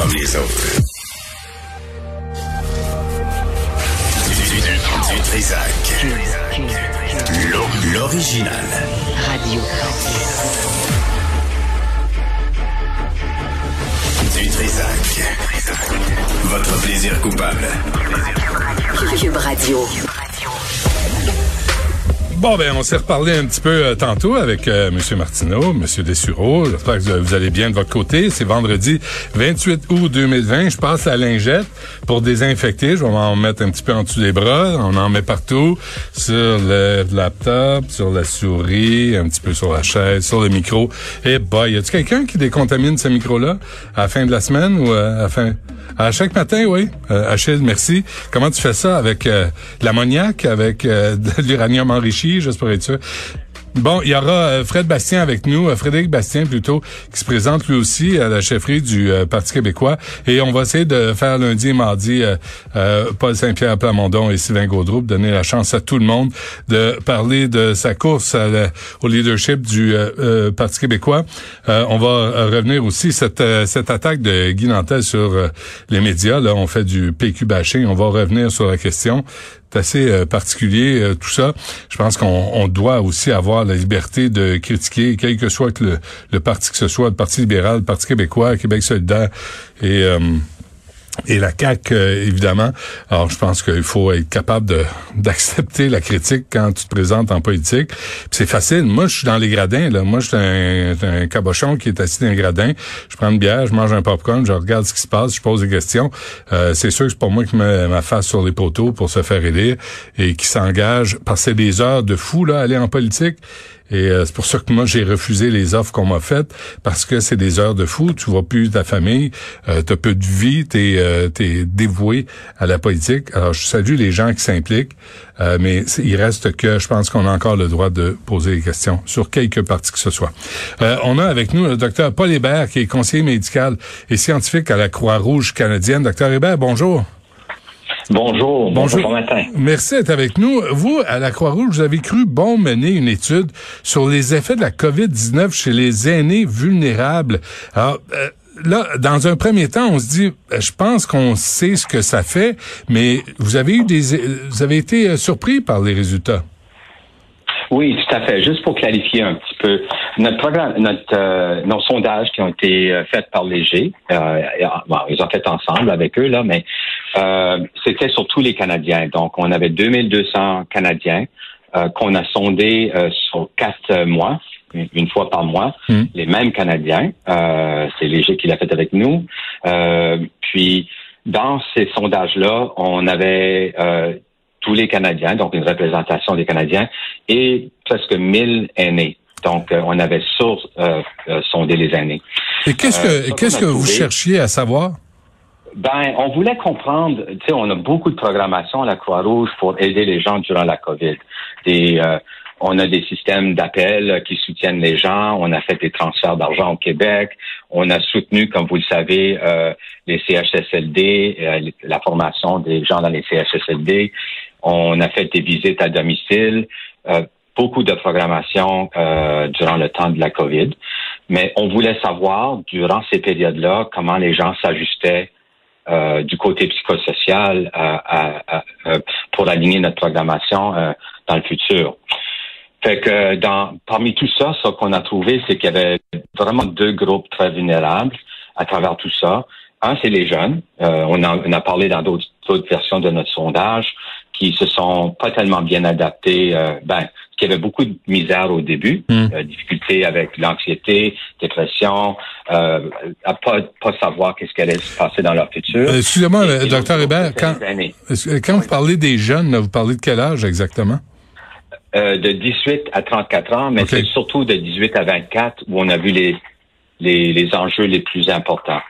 comme les autres. Du, du, Trisac. L'original. Radio. Du Trisac. Votre plaisir coupable. Cube Radio. Bon, ben, on s'est reparlé un petit peu euh, tantôt avec euh, M. Martineau, M. Dessureau. J'espère que vous allez bien de votre côté. C'est vendredi 28 août 2020. Je passe la lingette pour désinfecter. Je vais m'en mettre un petit peu en dessous des bras. On en met partout. Sur le laptop, sur la souris, un petit peu sur la chaise, sur le micro. Et bah, y a-t-il quelqu'un qui décontamine ce micro-là à la fin de la semaine ou euh, à la fin... À chaque matin, oui. Euh, Achille, merci. Comment tu fais ça avec euh, l'ammoniac, avec euh, de l'uranium enrichi, pour être sûr? Bon, il y aura euh, Fred Bastien avec nous, euh, Frédéric Bastien plutôt, qui se présente lui aussi à la chefferie du euh, Parti québécois. Et on va essayer de faire lundi et mardi Paul Saint-Pierre Plamondon et Sylvain Gaudreau, donner la chance à tout le monde de parler de sa course au leadership du Parti québécois. on va revenir aussi cette cette attaque de Guy Nantel sur les médias. Là, on fait du PQ bashing. On va revenir sur la question c'est assez euh, particulier euh, tout ça. Je pense qu'on doit aussi avoir la liberté de critiquer, quel que soit le, le parti que ce soit, le Parti libéral, le Parti québécois, Québec solidaire et euh, et la CAQ, euh, évidemment. Alors, je pense qu'il faut être capable d'accepter la critique quand tu te présentes en politique. c'est facile. Moi, je suis dans les gradins. Là. Moi, je suis un, un, cabochon qui est assis dans les gradins. Je prends une bière, je mange un popcorn, je regarde ce qui se passe, je pose des questions. Euh, c'est sûr que c'est pas moi qui mets ma face sur les poteaux pour se faire élire et qui s'engage, passer des heures de fou là, aller en politique. Et euh, c'est pour ça que moi, j'ai refusé les offres qu'on m'a faites parce que c'est des heures de fou. Tu vois plus ta famille, euh, tu peu de vie, tu es, euh, dévoué à la politique. Alors, je salue les gens qui s'impliquent, euh, mais il reste que je pense qu'on a encore le droit de poser des questions sur quelque partie que ce soit. on a avec nous le docteur Paul Hébert, qui est conseiller médical et scientifique à la Croix-Rouge canadienne. Docteur Hébert, bonjour. Bonjour, bonjour, bon matin. Merci d'être avec nous. Vous, à la Croix-Rouge, vous avez cru bon mener une étude sur les effets de la COVID-19 chez les aînés vulnérables. Alors, euh, là, dans un premier temps, on se dit, euh, je pense qu'on sait ce que ça fait, mais vous avez eu des, vous avez été euh, surpris par les résultats. Oui, tout à fait. Juste pour clarifier un petit peu, notre programme, notre, euh, nos sondages qui ont été faits par Léger, euh, ils ont fait ensemble avec eux là, mais euh, c'était sur tous les Canadiens. Donc, on avait 2200 Canadiens qu'on a sondés sur quatre mois, une fois par mois, hmm. les mêmes Canadiens. C'est Léger qui l'a fait avec nous. puis, dans ces sondages-là, on avait tous les Canadiens, donc une représentation des Canadiens, et presque 1000 aînés. Donc, euh, on avait sur euh, euh, sondé les aînés. Et qu'est-ce que qu'est-ce que vous cherchiez à savoir? Ben, on voulait comprendre, tu sais, on a beaucoup de programmation à la Croix-Rouge pour aider les gens durant la COVID. Des, on a des systèmes d'appel qui soutiennent les gens. On a fait des transferts d'argent au Québec. On a soutenu, comme vous le savez, les CHSLD, la formation des gens dans les CHSLD. On a fait des visites à domicile, euh, beaucoup de programmation euh, durant le temps de la COVID. Mais on voulait savoir, durant ces périodes-là, comment les gens s'ajustaient euh, du côté psychosocial pour aligner notre programmation dans le futur. Fait que dans, parmi tout ça, ce qu'on a trouvé, c'est qu'il y avait vraiment deux groupes très vulnérables à travers tout ça. Un, c'est les jeunes. on, a, on, a, parlé dans d'autres versions de notre sondage qui se sont pas tellement bien adaptés. Euh, ben, qu'il y avait beaucoup de misère au début, hmm. euh, difficultés avec l'anxiété, dépression, euh, à pas, pas savoir qu'est-ce qui allait se passer dans leur futur. Euh, excusez-moi, docteur Hébert, quand, quand vous parlez des jeunes, vous parlez de quel âge exactement? De 18 à 34 ans, mais c'est surtout de 18 à 24 où on a vu les les, les enjeux les plus importants.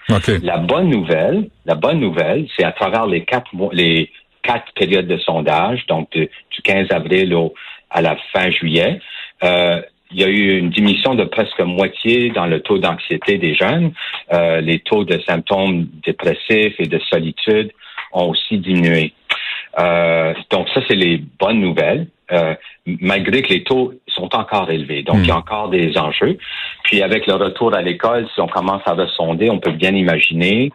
La bonne nouvelle, la bonne nouvelle, c'est à travers les quatre les quatre périodes de sondage, donc du 15 avril au, à la fin juillet. Euh, il y a eu une diminution de presque moitié dans le taux d'anxiété des jeunes. Euh, les taux de symptômes dépressifs et de solitude ont aussi diminué. Euh, donc ça, c'est les bonnes nouvelles, euh, malgré que les taux sont encore élevés. Donc, il y a hmm. encore des enjeux. Puis avec le retour à l'école, si on commence à ressonder, on peut bien imaginer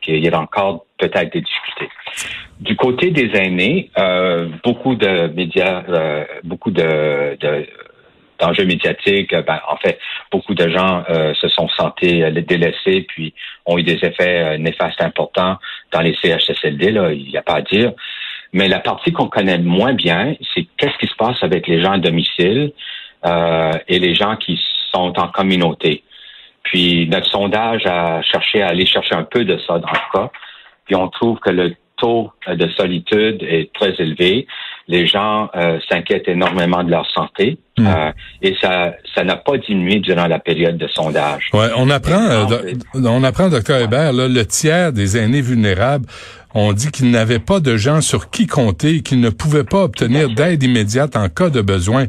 qu'il y a encore peut-être des difficultés. Du côté des aînés, euh, beaucoup de médias, euh, beaucoup de, de d'enjeux médiatiques, ben, en fait, beaucoup de gens euh, se sont sentis délaissés, puis ont eu des effets néfastes importants dans les CHSLD, là, il n'y a pas à dire. Mais la partie qu'on connaît moins bien, c'est qu'est-ce qui se passe avec les gens à domicile et les gens qui sont en communauté. Puis notre sondage a cherché à aller chercher un peu de ça dans le cas. Puis on trouve que le taux de solitude est très élevé. Les gens euh, s'inquiètent énormément de leur santé hmm. euh, et ça ça n'a pas diminué durant la période de sondage. Ouais, on apprend euh, on apprend docteur Hébert là, le tiers des aînés vulnérables ont dit qu'ils n'avaient pas de gens sur qui compter, qu'ils ne pouvaient pas obtenir d'aide immédiate en cas de besoin.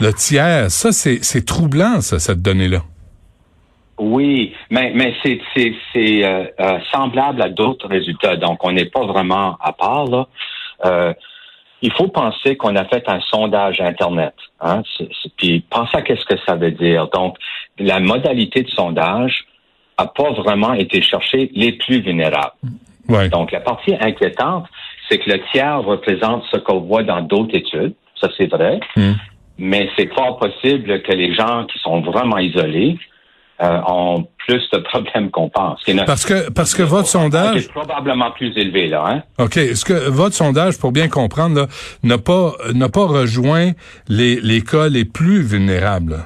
Le tiers, ça c'est troublant ça cette donnée là. Oui, mais, mais c'est, c'est, c'est euh, euh, semblable à d'autres résultats. Donc, on n'est pas vraiment à part. Là. Euh, il faut penser qu'on a fait un sondage Internet. Hein? puis pensez à qu'est-ce que ça veut dire. Donc, la modalité de sondage a pas vraiment été chercher les plus vulnérables. Donc, la partie inquiétante, c'est que le tiers représente ce qu'on voit dans d'autres études. Ça, c'est vrai. Mm. Mais c'est fort possible que les gens qui sont vraiment isolés, euh, ont plus de problèmes qu'on pense. Parce que parce que votre sondage est probablement plus élevé là. Hein? Ok. Est-ce que votre sondage, pour bien comprendre, n'a pas n'a pas rejoint les les cas les plus vulnérables?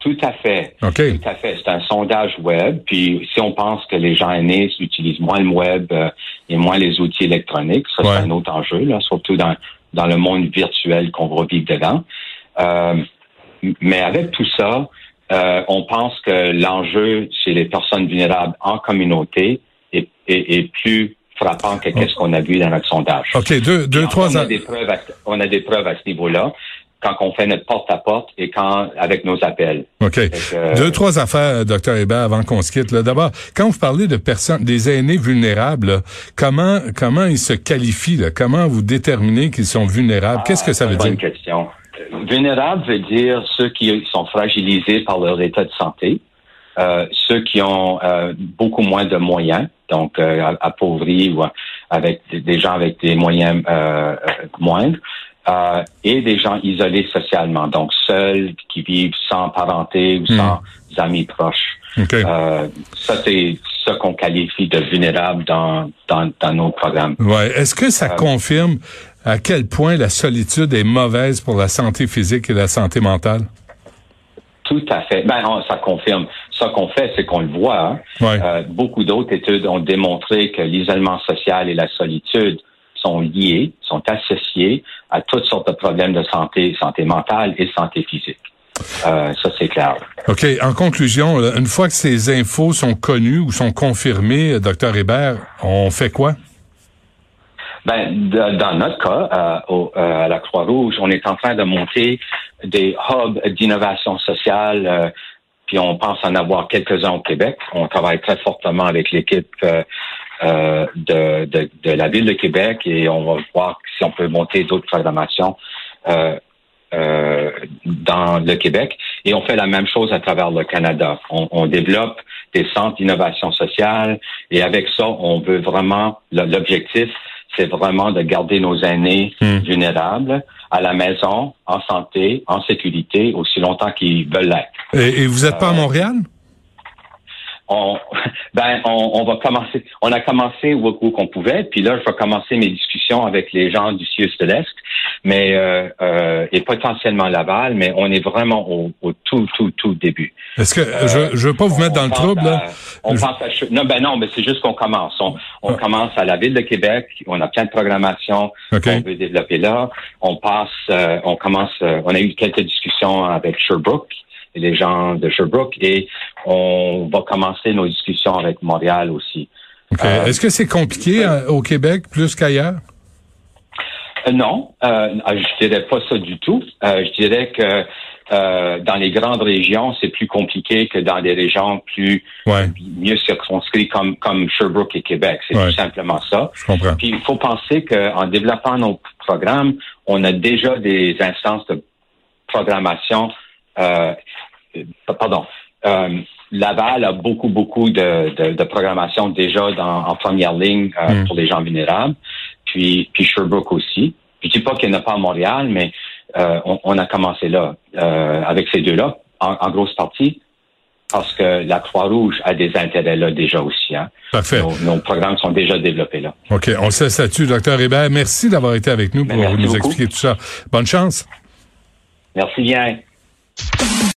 Tout à fait. Ok. Tout à fait. C'est un sondage web. Puis si on pense que les gens aînés utilisent moins le web euh, et moins les outils électroniques, ça c'est un autre enjeu là, surtout dans dans le monde virtuel qu'on va vivre dedans. Euh, mais avec tout ça, euh, on pense que l'enjeu chez les personnes vulnérables en communauté est, est, plus frappant que ce qu'on a vu dans notre sondage. OK, deux, deux trois... On a, des preuves à, on a des preuves à ce niveau-là quand on fait notre porte-à-porte et quand avec nos appels. OK. Deux, trois affaires, docteur Hébert, avant qu'on se quitte. D'abord, quand vous parlez de personnes, des aînés vulnérables, comment comment ils se qualifient? Comment vous déterminez qu'ils sont vulnérables? Qu'est-ce que ça veut dire? Bonne question. Vulnérable veut dire ceux qui sont fragilisés par leur état de santé, euh, ceux qui ont euh, beaucoup moins de moyens, donc euh, appauvris ou avec des gens avec des moyens euh, moindres, et des gens isolés socialement, donc seuls qui vivent sans parenté ou sans hmm. amis proches. ça, c'est ce qu'on qualifie de vulnérable dans, dans, dans nos programmes. Ouais. Est-ce que ça confirme à quel point la solitude est mauvaise pour la santé physique et la santé mentale? Tout à fait. Ben, ça confirme. Ce qu'on fait, c'est qu'on le voit. Hein. Euh, beaucoup d'autres études ont démontré que l'isolement social et la solitude sont liés, sont associés à toutes sortes de problèmes de santé, santé mentale et santé physique. Euh, ça, c'est clair. OK. En conclusion, une fois que ces infos sont connues ou sont confirmées, docteur Hébert, on fait quoi? Ben, dans notre cas, euh, au, euh, à la Croix-Rouge, on est en train de monter des hubs d'innovation sociale, euh, puis on pense en avoir quelques-uns au Québec. On travaille très fortement avec l'équipe de, de, de, la ville de Québec et on va voir si on peut monter d'autres programmations dans le Québec. Et on fait la même chose à travers le Canada. On, on développe des centres d'innovation sociale et avec ça, on veut vraiment l'objectif c'est vraiment de garder nos aînés hmm. vulnérables à la maison, en santé, en sécurité, aussi longtemps qu'ils veulent l'être. Et, vous n'êtes pas à euh, Montréal? On, ben, on, va commencer. On a commencé où, où qu'on pouvait, puis là, je vais commencer mes discussions avec les gens du CIUS de l'Est, mais euh, euh, et potentiellement Laval, mais on est vraiment au, au tout, tout, tout début. Est-ce que euh, je, je veux pas vous mettre dans le trouble là? On pense à non, ben non, mais c'est juste qu'on commence. On, on ah. commence à la ville de Québec. On a plein de programmations qu'on veut développer là. On passe, euh, on commence. On a eu quelques discussions avec Sherbrooke les gens de Sherbrooke et on va commencer nos discussions avec Montréal aussi. Est-ce que c'est compliqué au Québec plus qu'ailleurs? non, euh, je dirais pas ça du tout. je dirais que euh, dans les grandes régions, c'est plus compliqué que dans des régions plus mieux circonscrites comme comme Sherbrooke et Québec. C'est tout simplement ça. Puis il faut penser qu'en développant nos programmes, on a déjà des instances de programmation. Euh, pardon. Euh, Laval a beaucoup, beaucoup de, de, programmation déjà dans, en première ligne euh, hmm. pour les gens vulnérables. Puis, puis Sherbrooke aussi. Je dis pas qu'il n'y en a pas à Montréal, mais euh, on, a commencé là, euh, avec ces deux-là, en, grosse partie, parce que la Croix-Rouge a des intérêts là déjà aussi. Hein. Parfait. Nos, programmes sont déjà développés là. OK, on se statue, docteur Hébert. Merci d'avoir été avec nous pour nous expliquer tout ça. Bonne chance. Merci bien.